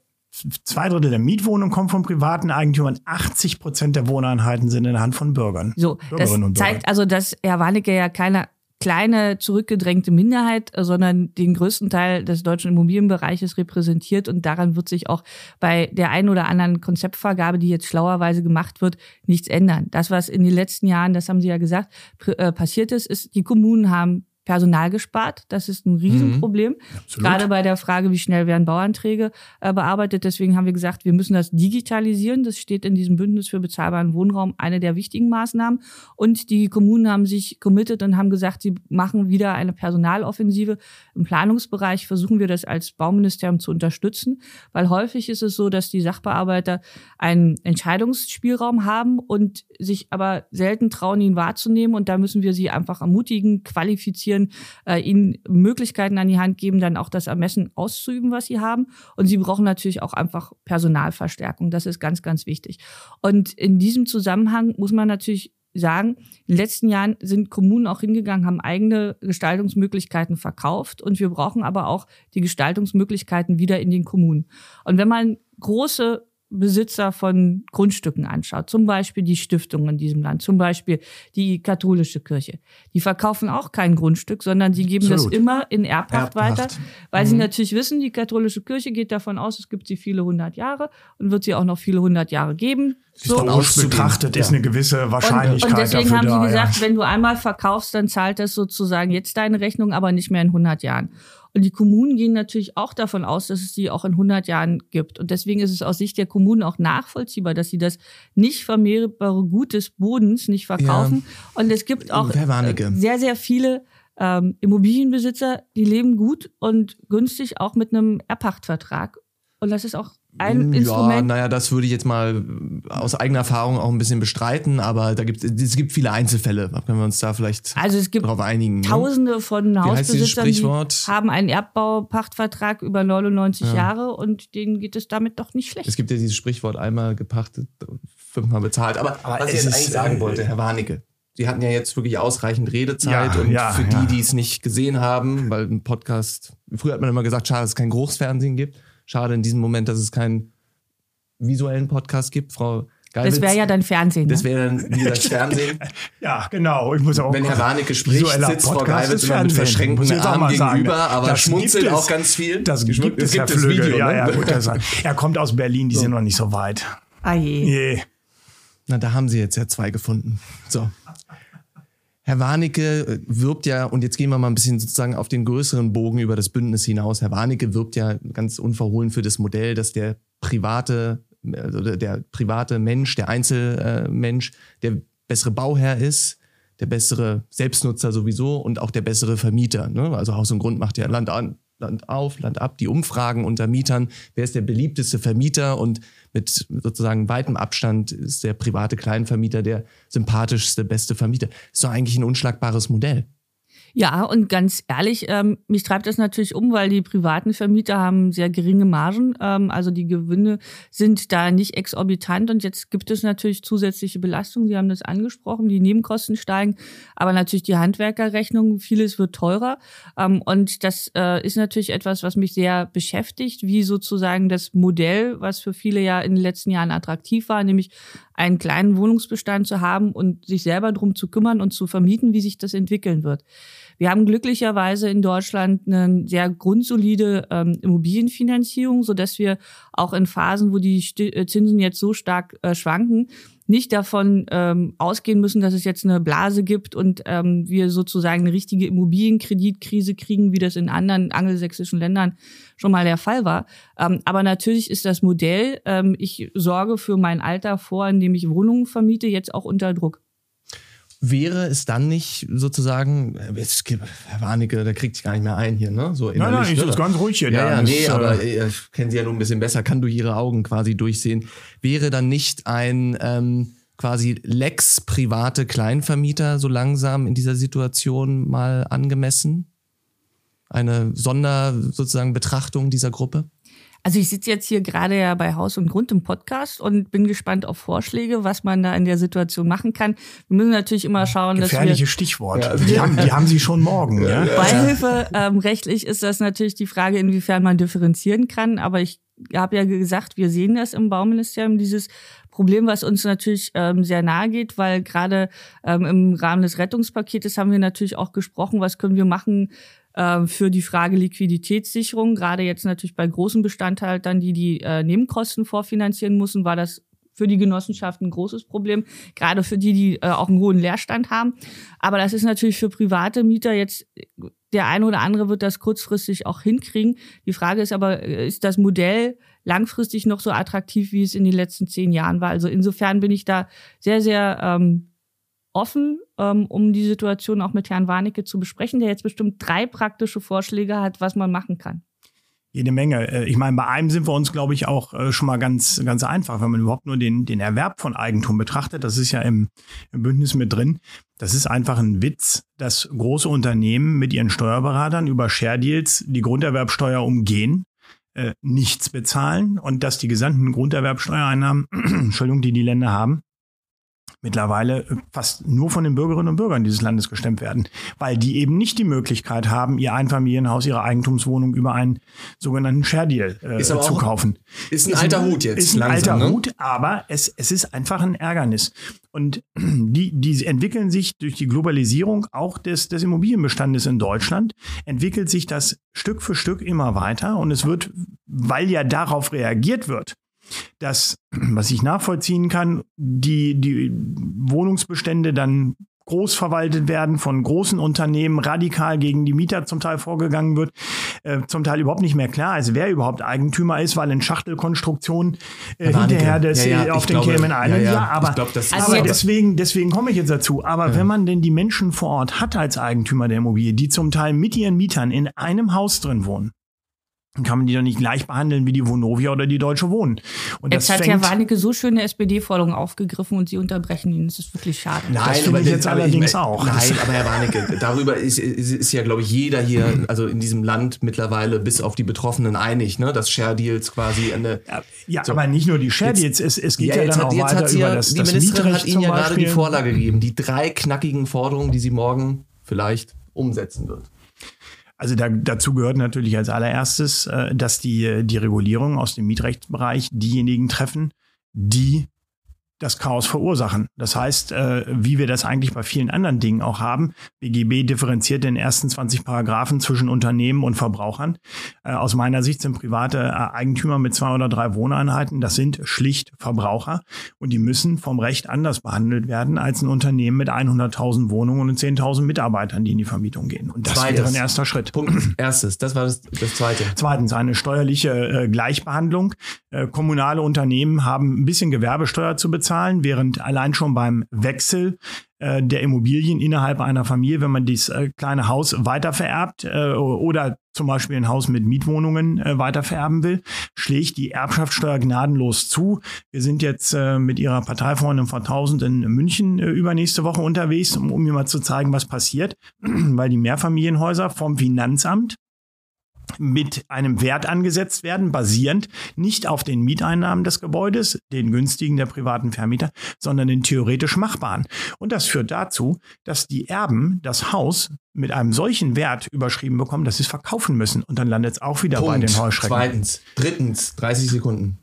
Zwei Drittel der Mietwohnungen kommen von privaten Eigentümern. 80 Prozent der Wohneinheiten sind in der Hand von Bürgern. So, das zeigt also, dass Herr Warnecke ja keine kleine zurückgedrängte Minderheit, sondern den größten Teil des deutschen Immobilienbereiches repräsentiert und daran wird sich auch bei der einen oder anderen Konzeptvergabe, die jetzt schlauerweise gemacht wird, nichts ändern. Das, was in den letzten Jahren, das haben Sie ja gesagt, äh, passiert ist, ist, die Kommunen haben Personal gespart. Das ist ein Riesenproblem. Mhm. Gerade bei der Frage, wie schnell werden Bauanträge äh, bearbeitet. Deswegen haben wir gesagt, wir müssen das digitalisieren. Das steht in diesem Bündnis für bezahlbaren Wohnraum eine der wichtigen Maßnahmen. Und die Kommunen haben sich committed und haben gesagt, sie machen wieder eine Personaloffensive. Im Planungsbereich versuchen wir das als Bauministerium zu unterstützen, weil häufig ist es so, dass die Sachbearbeiter einen Entscheidungsspielraum haben und sich aber selten trauen, ihn wahrzunehmen. Und da müssen wir sie einfach ermutigen, qualifizieren, interessieren, äh, ihnen Möglichkeiten an die Hand geben, dann auch das Ermessen auszuüben, was sie haben. Und sie brauchen natürlich auch einfach Personalverstärkung. Das ist ganz, ganz wichtig. Und in diesem Zusammenhang muss man natürlich sagen, in den letzten Jahren sind Kommunen auch hingegangen, haben eigene Gestaltungsmöglichkeiten verkauft und wir brauchen aber auch die Gestaltungsmöglichkeiten wieder in den Kommunen. Und wenn man große Besitzer von Grundstücken anschaut, zum Beispiel die Stiftungen in diesem Land, zum Beispiel die katholische Kirche, die verkaufen auch kein Grundstück, sondern sie geben Absolut. das immer in Erbpacht, Erbpacht. weiter, weil mhm. sie natürlich wissen, die katholische Kirche geht davon aus, es gibt sie viele hundert Jahre und wird sie auch noch viele hundert Jahre geben. So betrachtet ist eine gewisse Wahrscheinlichkeit. Und, und deswegen haben sie gesagt, ja. wenn du einmal verkaufst, dann zahlt das sozusagen jetzt deine Rechnung, aber nicht mehr in 100 Jahren. Und die Kommunen gehen natürlich auch davon aus, dass es die auch in 100 Jahren gibt. Und deswegen ist es aus Sicht der Kommunen auch nachvollziehbar, dass sie das nicht vermehrbare Gut des Bodens nicht verkaufen. Ja. Und es gibt auch äh, sehr, sehr viele ähm, Immobilienbesitzer, die leben gut und günstig auch mit einem Erbpachtvertrag. Und das ist auch ein Instrument. Ja, naja, das würde ich jetzt mal aus eigener Erfahrung auch ein bisschen bestreiten, aber da gibt es gibt viele Einzelfälle. Können wir uns da vielleicht also es gibt darauf einigen? Ne? Tausende ne? von Hausbesitzern, die haben einen Erbbaupachtvertrag über 99 ja. Jahre und denen geht es damit doch nicht schlecht. Es gibt ja dieses Sprichwort einmal gepachtet, fünfmal bezahlt. Aber, aber was ich jetzt eigentlich sagen wollte, Herr Warnecke, Sie hatten ja jetzt wirklich ausreichend Redezeit Ja, und ja, für ja. die, die es nicht gesehen haben, weil ein Podcast, früher hat man immer gesagt, schade, dass es kein Geruchsfernsehen gibt. Schade in diesem Moment, dass es keinen visuellen Podcast gibt. Frau Geibitz, Das wäre ja dann Fernsehen. das ne? wäre dann, wie gesagt, <laughs> Fernsehen. Ja, genau. Ich muss auch Wenn Herr Warnecke spricht, sitzt Frau ist immer mit verschränkten Armen mal sagen. gegenüber, aber Das schmunzelt gibt auch ganz viel. Das Es gibt es, Herr das Flügel. Video, ja, ne? ja, gut, das, er kommt aus Berlin, die sind noch nicht so weit. Ah je. Nee. Na, da haben Sie jetzt ja zwei gefunden. So. Herr Warnecke äh, wirbt ja, und jetzt gehen wir mal ein bisschen sozusagen auf den größeren Bogen über das Bündnis hinaus. Herr Warnecke wirbt ja ganz unverhohlen für das Modell, dass der private, also der- private Mensch, der Einzelmensch, der bessere Bauherr ist, der bessere Selbstnutzer sowieso und auch der bessere Vermieter. Ne? Also Haus und Grund macht ja Land an, Land auf, Land ab, die Umfragen unter Mietern. Wer ist der beliebteste Vermieter? Und mit sozusagen weitem Abstand ist der private Kleinvermieter der sympathischste, beste Vermieter. Ist doch eigentlich ein unschlagbares Modell. Ja, und ganz ehrlich, ähm, mich treibt das natürlich um, weil die privaten Vermieter haben sehr geringe Margen. Ähm, also die Gewinne sind da nicht exorbitant. Und jetzt gibt es natürlich zusätzliche Belastungen. Sie haben das angesprochen, die Nebenkosten steigen, aber natürlich die Handwerkerrechnung, vieles wird teurer. Ähm, und das äh, ist natürlich etwas, was mich sehr beschäftigt, wie sozusagen das Modell, was für viele ja in den letzten Jahren attraktiv war, nämlich einen kleinen Wohnungsbestand zu haben und sich selber drum zu kümmern und zu vermieten, wie sich das entwickeln wird. Wir haben glücklicherweise in Deutschland eine sehr grundsolide ähm, Immobilienfinanzierung, so dass wir auch in Phasen, wo die äh, Zinsen jetzt so stark äh, schwanken, nicht davon ähm, ausgehen müssen, dass es jetzt eine Blase gibt und ähm, wir sozusagen eine richtige Immobilienkreditkrise kriegen, wie das in anderen angelsächsischen Ländern schon mal der Fall war. Ähm, aber natürlich ist das Modell, ähm, ich sorge für mein Alter vor, indem ich Wohnungen vermiete, jetzt auch unter Druck. Wäre es dann nicht sozusagen, jetzt, Herr Warnecke, der kriegt sich gar nicht mehr ein hier, ne? So Nein, nein, ich ne? sitze ganz ruhig hier. Ja, ja, nee, äh, aber äh, ich kenne sie ja nur ein bisschen besser, kann durch ihre Augen quasi durchsehen. Wäre dann nicht ein ähm, quasi Lex private Kleinvermieter so langsam in dieser Situation mal angemessen? Eine Sonder sozusagen Betrachtung dieser Gruppe? Also ich sitze jetzt hier gerade ja bei Haus und Grund im Podcast und bin gespannt auf Vorschläge, was man da in der Situation machen kann. Wir müssen natürlich immer schauen, dass wir Gefährliches Stichwort. Ja. Die, haben, die haben sie schon morgen. Ja, Beihilfe ähm, rechtlich ist das natürlich die Frage, inwiefern man differenzieren kann. Aber ich habe ja gesagt, wir sehen das im Bauministerium, dieses Problem, was uns natürlich ähm, sehr nahe geht, weil gerade ähm, im Rahmen des Rettungspaketes haben wir natürlich auch gesprochen, was können wir machen ähm, für die Frage Liquiditätssicherung. Gerade jetzt natürlich bei großen Bestandhaltern, die die äh, Nebenkosten vorfinanzieren müssen, war das für die Genossenschaften ein großes Problem, gerade für die, die äh, auch einen hohen Leerstand haben. Aber das ist natürlich für private Mieter jetzt, der eine oder andere wird das kurzfristig auch hinkriegen. Die Frage ist aber, äh, ist das Modell langfristig noch so attraktiv, wie es in den letzten zehn Jahren war? Also insofern bin ich da sehr, sehr ähm, offen, ähm, um die Situation auch mit Herrn Warnecke zu besprechen, der jetzt bestimmt drei praktische Vorschläge hat, was man machen kann. Jede Menge. Äh, Ich meine, bei einem sind wir uns, glaube ich, auch äh, schon mal ganz, ganz einfach, wenn man überhaupt nur den, den Erwerb von Eigentum betrachtet. Das ist ja im, im Bündnis mit drin. Das ist einfach ein Witz, dass große Unternehmen mit ihren Steuerberatern über Share Deals die Grunderwerbsteuer umgehen, äh, nichts bezahlen und dass die gesamten Grunderwerbsteuereinnahmen, <clears throat> Entschuldigung, die die Länder haben, mittlerweile äh, fast nur von den Bürgerinnen und Bürgern dieses Landes gestemmt werden, weil die eben nicht die Möglichkeit haben, ihr Einfamilienhaus, ihre Eigentumswohnung über einen sogenannten Share Deal äh, zu auch- kaufen. Ist ein alter Hut jetzt. Ist ein langsam, alter ne? Hut, aber es, es ist einfach ein Ärgernis. Und <clears throat> die, die entwickeln sich durch die Globalisierung auch des, des Immobilienbestandes in Deutschland, entwickelt sich das Stück für Stück immer weiter. Und es wird, weil ja darauf reagiert wird, dass, was ich nachvollziehen kann, die, die Wohnungsbestände dann groß verwaltet werden, von großen Unternehmen radikal gegen die Mieter zum Teil vorgegangen wird, äh, zum Teil überhaupt nicht mehr klar ist, wer überhaupt Eigentümer ist, weil in Schachtelkonstruktion äh, hinterher das Ja, ja, auf den glaube- Cayman Islands. ja, Ja, ja, aber, glaub, das Also aber jetzt- deswegen, deswegen komme ich jetzt dazu. Aber wenn man denn die Menschen vor Ort hat als Eigentümer der Immobilie, die zum Teil mit ihren Mietern in einem Haus drin wohnen, kann man die doch nicht gleich behandeln wie die Vonovia oder die Deutsche Wohnen. Und jetzt hat Herr Warnecke so schöne SPD-Forderungen aufgegriffen und Sie unterbrechen ihn. Das ist wirklich schade. Nein, das aber ich jetzt allerdings ich auch. Nein, aber Herr Warnecke, darüber ist, ist, ist ja, glaube ich, jeder hier, also in diesem Land mittlerweile bis auf die Betroffenen einig, ne, dass Share Deals quasi eine. Ja, ja so. aber nicht nur die Share Deals, es, es geht ja, ja dann hat, auch weiter über ja, das, Die das Ministerin hat Ihnen ja gerade die Vorlage gegeben, die drei knackigen Forderungen, die sie morgen vielleicht umsetzen wird. Also da, dazu gehört natürlich als allererstes, äh, dass die, die Regulierung aus dem Mietrechtsbereich diejenigen treffen, die das Chaos verursachen. Das heißt, äh, wie wir das eigentlich bei vielen anderen Dingen auch haben, BGB differenziert in den ersten 20 Paragraphen zwischen Unternehmen und Verbrauchern. Äh, aus meiner Sicht sind private äh, Eigentümer mit zwei oder drei Wohneinheiten, das sind schlicht Verbraucher und die müssen vom Recht anders behandelt werden als ein Unternehmen mit 100.000 Wohnungen und 10.000 Mitarbeitern, die in die Vermietung gehen. Und das Zweites. wäre ein erster Schritt. Punkt. Erstes, das war das, das Zweite. Zweitens, eine steuerliche äh, Gleichbehandlung. Äh, kommunale Unternehmen haben ein bisschen Gewerbesteuer zu bezahlen zahlen, während allein schon beim Wechsel äh, der Immobilien innerhalb einer Familie, wenn man dieses äh, kleine Haus weitervererbt oder zum Beispiel ein Haus mit Mietwohnungen weitervererben will, schlägt die Erbschaftssteuer gnadenlos zu. Wir sind jetzt mit ihrer Parteifreundin von 1000 in München übernächste Woche unterwegs, um, um mir mal zu zeigen, was passiert, <clears throat> weil die Mehrfamilienhäuser vom Finanzamt mit einem Wert angesetzt werden, basierend nicht auf den Mieteinnahmen des Gebäudes, den günstigen der privaten Vermieter, sondern den theoretisch machbaren. Und das führt dazu, dass die Erben das Haus mit einem solchen Wert überschrieben bekommen, dass sie es verkaufen müssen. Und dann landet es auch wieder Punkt. bei den Heuschrecken. Zweitens. Drittens. 30 Sekunden.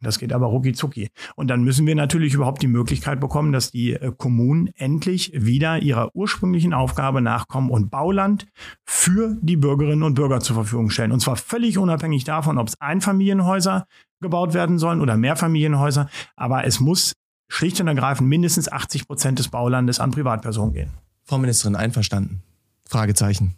Das geht aber rucki zucki. Und dann müssen wir natürlich überhaupt die Möglichkeit bekommen, dass die äh, Kommunen endlich wieder ihrer ursprünglichen Aufgabe nachkommen und Bauland für die Bürgerinnen und Bürger zur Verfügung stellen. Und zwar völlig unabhängig davon, ob es Einfamilienhäuser gebaut werden sollen oder Mehrfamilienhäuser. Aber es muss schlicht und ergreifend mindestens 80 Prozent des Baulandes an Privatpersonen gehen. Frau Ministerin, einverstanden? Fragezeichen.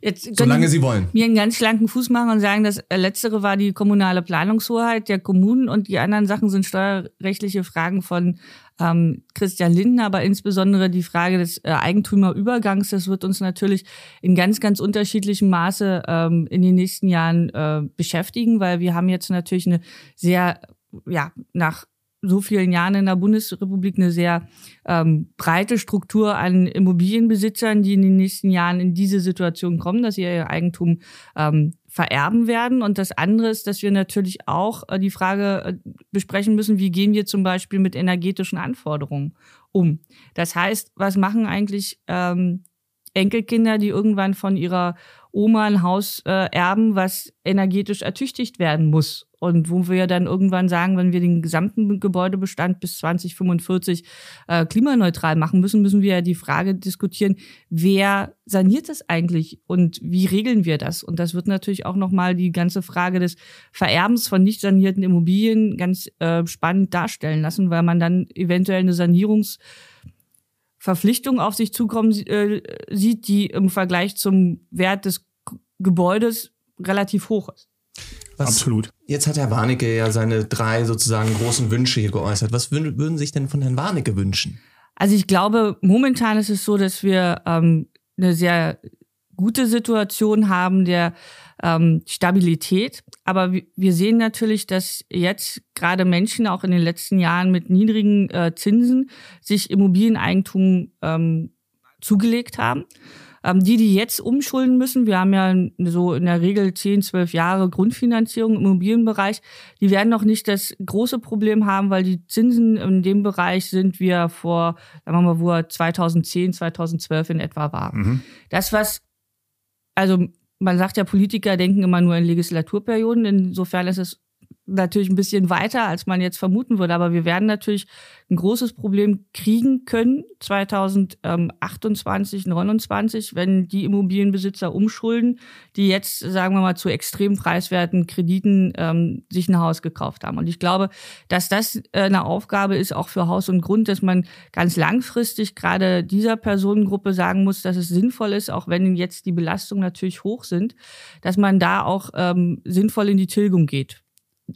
Jetzt Solange Sie wollen. Mir einen ganz schlanken Fuß machen und sagen, das Letztere war die kommunale Planungshoheit der Kommunen und die anderen Sachen sind steuerrechtliche Fragen von ähm, Christian Lindner, aber insbesondere die Frage des äh, Eigentümerübergangs. Das wird uns natürlich in ganz, ganz unterschiedlichem Maße ähm, in den nächsten Jahren äh, beschäftigen, weil wir haben jetzt natürlich eine sehr, ja, nach so vielen Jahren in der Bundesrepublik eine sehr ähm, breite Struktur an Immobilienbesitzern, die in den nächsten Jahren in diese Situation kommen, dass sie ihr Eigentum ähm, vererben werden. Und das andere ist, dass wir natürlich auch äh, die Frage äh, besprechen müssen, wie gehen wir zum Beispiel mit energetischen Anforderungen um. Das heißt, was machen eigentlich ähm, Enkelkinder, die irgendwann von ihrer Oma ein Haus äh, erben, was energetisch ertüchtigt werden muss. Und wo wir dann irgendwann sagen, wenn wir den gesamten Gebäudebestand bis 2045 äh, klimaneutral machen müssen, müssen wir ja die Frage diskutieren, wer saniert das eigentlich und wie regeln wir das? Und das wird natürlich auch nochmal die ganze Frage des Vererbens von nicht sanierten Immobilien ganz äh, spannend darstellen lassen, weil man dann eventuell eine Sanierungs- Verpflichtung auf sich zukommen äh, sieht, die im Vergleich zum Wert des Gebäudes relativ hoch ist. Was, Absolut. Jetzt hat Herr Warnecke ja seine drei sozusagen großen Wünsche hier geäußert. Was würden sich denn von Herrn Warnecke wünschen? Also ich glaube, momentan ist es so, dass wir ähm, eine sehr gute Situation haben der ähm, Stabilität. Aber wir sehen natürlich, dass jetzt gerade Menschen auch in den letzten Jahren mit niedrigen äh, Zinsen sich Immobilieneigentum ähm, zugelegt haben. Ähm, die, die jetzt umschulden müssen, wir haben ja so in der Regel 10, 12 Jahre Grundfinanzierung im Immobilienbereich, die werden noch nicht das große Problem haben, weil die Zinsen in dem Bereich sind wir vor, sagen wir mal, wo er 2010, 2012 in etwa war. Mhm. Das, was also man sagt ja, Politiker denken immer nur in Legislaturperioden. Insofern ist es natürlich ein bisschen weiter, als man jetzt vermuten würde. Aber wir werden natürlich ein großes Problem kriegen können 2028, 29, wenn die Immobilienbesitzer umschulden, die jetzt, sagen wir mal, zu extrem preiswerten Krediten ähm, sich ein Haus gekauft haben. Und ich glaube, dass das äh, eine Aufgabe ist, auch für Haus und Grund, dass man ganz langfristig gerade dieser Personengruppe sagen muss, dass es sinnvoll ist, auch wenn jetzt die Belastungen natürlich hoch sind, dass man da auch ähm, sinnvoll in die Tilgung geht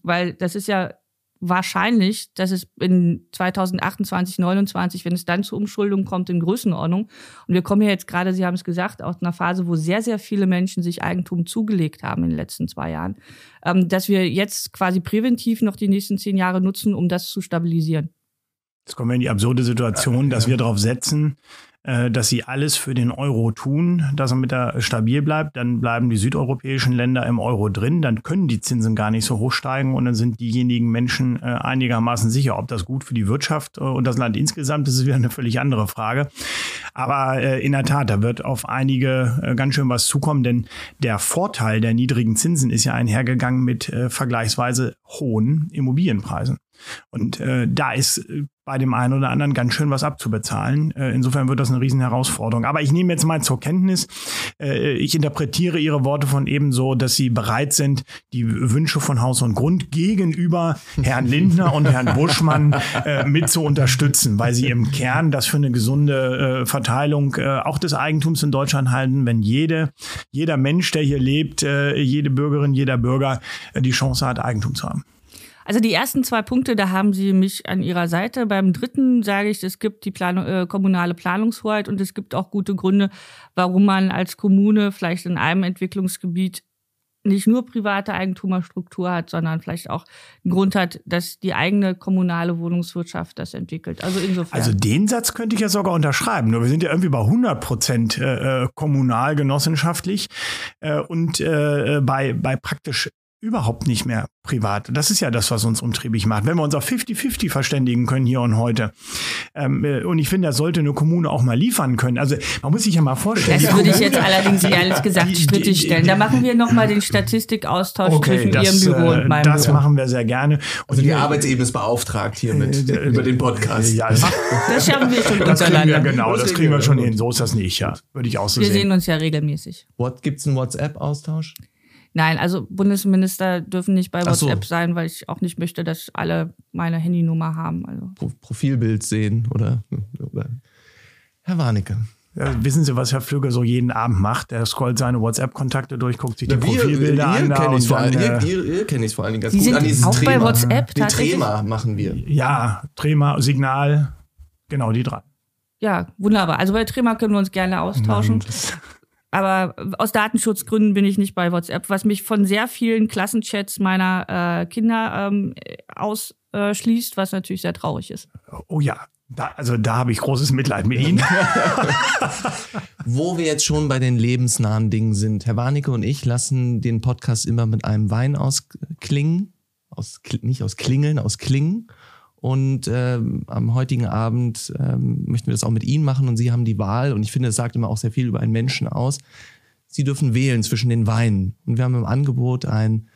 weil das ist ja wahrscheinlich, dass es in 2028, 29, wenn es dann zur Umschuldung kommt, in Größenordnung. Und wir kommen ja jetzt gerade, Sie haben es gesagt, aus einer Phase, wo sehr, sehr viele Menschen sich Eigentum zugelegt haben in den letzten zwei Jahren, ähm, dass wir jetzt quasi präventiv noch die nächsten zehn Jahre nutzen, um das zu stabilisieren. Jetzt kommen wir in die absurde Situation, dass wir darauf setzen, dass sie alles für den Euro tun, dass er mit der stabil bleibt. Dann bleiben die südeuropäischen Länder im Euro drin. Dann können die Zinsen gar nicht so hoch steigen und dann sind diejenigen Menschen äh, einigermaßen sicher, ob das gut für die Wirtschaft äh, und das Land insgesamt ist, ist wieder eine völlig andere Frage. Aber in der Tat, da wird auf einige ganz schön was zukommen, denn der Vorteil der niedrigen Zinsen ist ja einhergegangen mit vergleichsweise hohen Immobilienpreisen. Und äh, da ist äh, bei dem einen oder anderen ganz schön was abzubezahlen. Äh, insofern wird das eine riesen Herausforderung. Aber ich nehme jetzt mal zur Kenntnis, äh, ich interpretiere Ihre Worte von eben so, dass Sie bereit sind, die Wünsche von Haus und Grund gegenüber Herrn Lindner und Herrn Buschmann äh, mit zu unterstützen, weil Sie im Kern das für eine gesunde Verteilung auch des Eigentums in Deutschland halten, wenn jede, jeder Mensch, der hier lebt, jede Bürgerin, jeder Bürger die Chance hat, Eigentum zu haben. Also die ersten zwei Punkte, da haben Sie mich an Ihrer Seite. Beim dritten sage ich, es gibt die Plan äh, kommunale Planungshoheit und es gibt auch gute Gründe, warum man als Kommune vielleicht in einem Entwicklungsgebiet nicht nur private Eigentumerstruktur hat, sondern vielleicht auch einen Grund hat, dass die eigene kommunale Wohnungswirtschaft das entwickelt. Also insofern. Also den Satz könnte ich ja sogar unterschreiben. Nur wir sind ja irgendwie bei 100 Prozent äh, äh, kommunal genossenschaftlich äh, und äh, bei, bei praktisch überhaupt nicht mehr privat. Das ist ja das, was uns umtriebig macht. Wenn wir uns auf 50-50 verständigen können hier und heute. Ähm, äh, und ich finde, das sollte eine Kommune auch mal liefern können. Also man muss sich ja mal vorstellen. Das würde ich jetzt allerdings ehrlich <laughs> gesagt strittig stellen. Da machen wir nochmal den Statistikaustausch okay, zwischen das, Ihrem Büro und äh, meinem Das Büro. machen wir sehr gerne. Also die Arbeitsebene ist beauftragt hier mit äh, über den Podcast. Ja, das, das schaffen wir schon <laughs> das kriegen wir, Genau, das kriegen wir schon hin. So ist das nicht, ja. Würde ich auch so wir sehen. Wir sehen uns ja regelmäßig. Gibt es einen WhatsApp-Austausch? Nein, also Bundesminister dürfen nicht bei WhatsApp so. sein, weil ich auch nicht möchte, dass alle meine Handynummer haben. Also. Pro Profilbild sehen oder, oder Herr Warnecke. Ja, wissen Sie, was Herr Flügge so jeden Abend macht? Er scrollt seine WhatsApp-Kontakte durch, guckt sich die wir, Profilbilder an. Kenn vor allem, ihr, ihr, ihr kennt ich vor allen Dingen ganz Sie gut. Sind auch Trema. bei WhatsApp Den Trema machen wir. Ja, Trema, Signal, genau die drei. Ja, wunderbar. Also bei Trema können wir uns gerne austauschen. Aber aus Datenschutzgründen bin ich nicht bei WhatsApp, was mich von sehr vielen Klassenchats meiner äh, Kinder ähm, ausschließt, was natürlich sehr traurig ist. Oh ja, da, also da habe ich großes Mitleid mit Ihnen. <laughs> Wo wir jetzt schon bei den lebensnahen Dingen sind. Herr Warnecke und ich lassen den Podcast immer mit einem Wein ausklingen. Aus, nicht aus Klingeln, aus Klingen. Und ähm, am heutigen Abend ähm, möchten wir das auch mit Ihnen machen und Sie haben die Wahl. Und ich finde, es sagt immer auch sehr viel über einen Menschen aus. Sie dürfen wählen zwischen den Weinen. Und wir haben im Angebot einen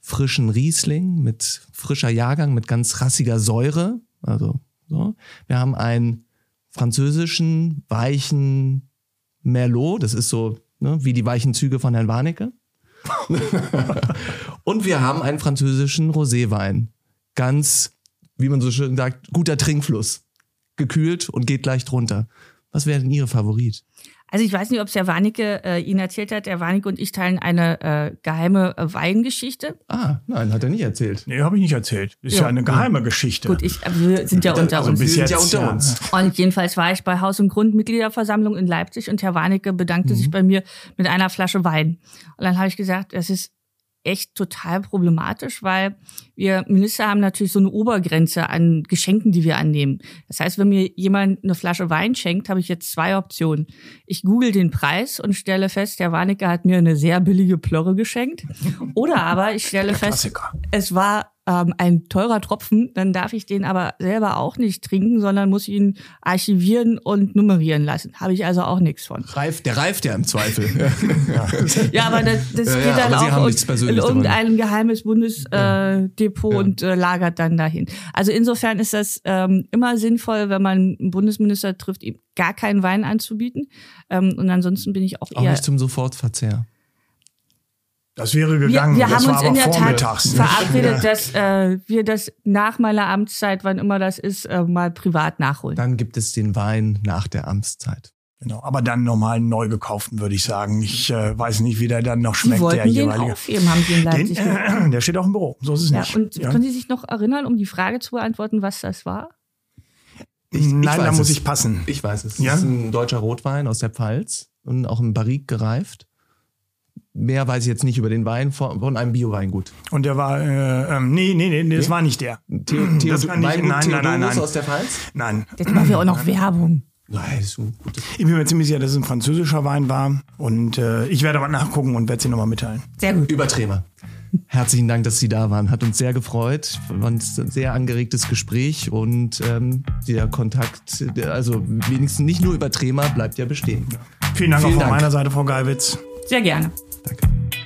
frischen Riesling mit frischer Jahrgang, mit ganz rassiger Säure. Also so. Wir haben einen französischen, weichen Merlot. Das ist so ne, wie die weichen Züge von Herrn Warnecke. <laughs> und wir haben einen französischen Roséwein. Ganz wie man so schön sagt, guter Trinkfluss. Gekühlt und geht leicht runter. Was wäre denn Ihre Favorit? Also ich weiß nicht, ob es der Warnecke äh, Ihnen erzählt hat. Der Warnecke und ich teilen eine äh, geheime äh, Weingeschichte. Ah, nein, hat er nicht erzählt. Nee, habe ich nicht erzählt. Ist ja, ja eine geheime Geschichte. Gut, ich, wir sind ja unter also uns. Bis jetzt, ja unter uns. Und jedenfalls war ich bei Haus und Grund Mitgliederversammlung in Leipzig und Herr Warnecke bedankte mhm. sich bei mir mit einer Flasche Wein. Und dann habe ich gesagt, das ist echt total problematisch, weil wir Minister haben natürlich so eine Obergrenze an Geschenken, die wir annehmen. Das heißt, wenn mir jemand eine Flasche Wein schenkt, habe ich jetzt zwei Optionen. Ich google den Preis und stelle fest, der Warnecke hat mir eine sehr billige Plörre geschenkt. Oder aber ich stelle fest, es war ähm, ein teurer Tropfen, dann darf ich den aber selber auch nicht trinken, sondern muss ihn archivieren und nummerieren lassen. Habe ich also auch nichts von. Reif, der reift ja im Zweifel. <laughs> <laughs> ja, aber das, das ja, geht ja, dann auch in irgendein geheimes Bundesdepot äh, und äh, lagert dann dahin. Also insofern ist das ähm, immer sinnvoll, wenn man einen Bundesminister trifft, ihm gar keinen Wein anzubieten. Ähm, und ansonsten bin ich auch, auch eher... Auch nicht zum Sofortverzehr. Das wäre gegangen. Wir, wir das haben uns in der Tat nicht? verabredet, dass äh, wir das nach meiner Amtszeit, wann immer das ist, äh, mal privat nachholen. Dann gibt es den Wein nach der Amtszeit. Genau, aber dann nochmal einen neu gekauften, würde ich sagen. Ich äh, weiß nicht, wie der dann noch schmeckt, Sie wollten der den jeweilige. aufheben, haben Sie in Leipzig Den, äh, der steht auch im Büro, so ist es Ja, nicht. und Ja. können Sie sich noch erinnern, um die Frage zu beantworten, was das war? Ich- ich Nein, da muss es. ich passen. Ich weiß es. Ja? Es ist ein deutscher Rotwein aus der Pfalz und auch im Barrique gereift. Mehr weiß ich jetzt nicht über den Wein von, von einem Bioweingut. Und der war, äh, ähm, nee, nee, nee, das Nee? war nicht der. Theo, Theo, Das ich- Weingut nein, nein, nein, nein. aus der Pfalz? Nein, Jetzt machen wir auch noch Werbung. Nein, ist ein gutes. ich bin mir ziemlich sicher, dass es ein französischer Wein war. Und äh, ich werde aber nachgucken und werde sie nochmal mitteilen. Sehr gut. Über Trema. Herzlichen Dank, dass Sie da waren. Hat uns sehr gefreut. War ein sehr angeregtes Gespräch und ähm, der Kontakt, also wenigstens nicht nur über Trema, bleibt ja bestehen. Vielen Dank Vielen auch von Dank. meiner Seite, Frau Geiwitz. Sehr gerne. Danke.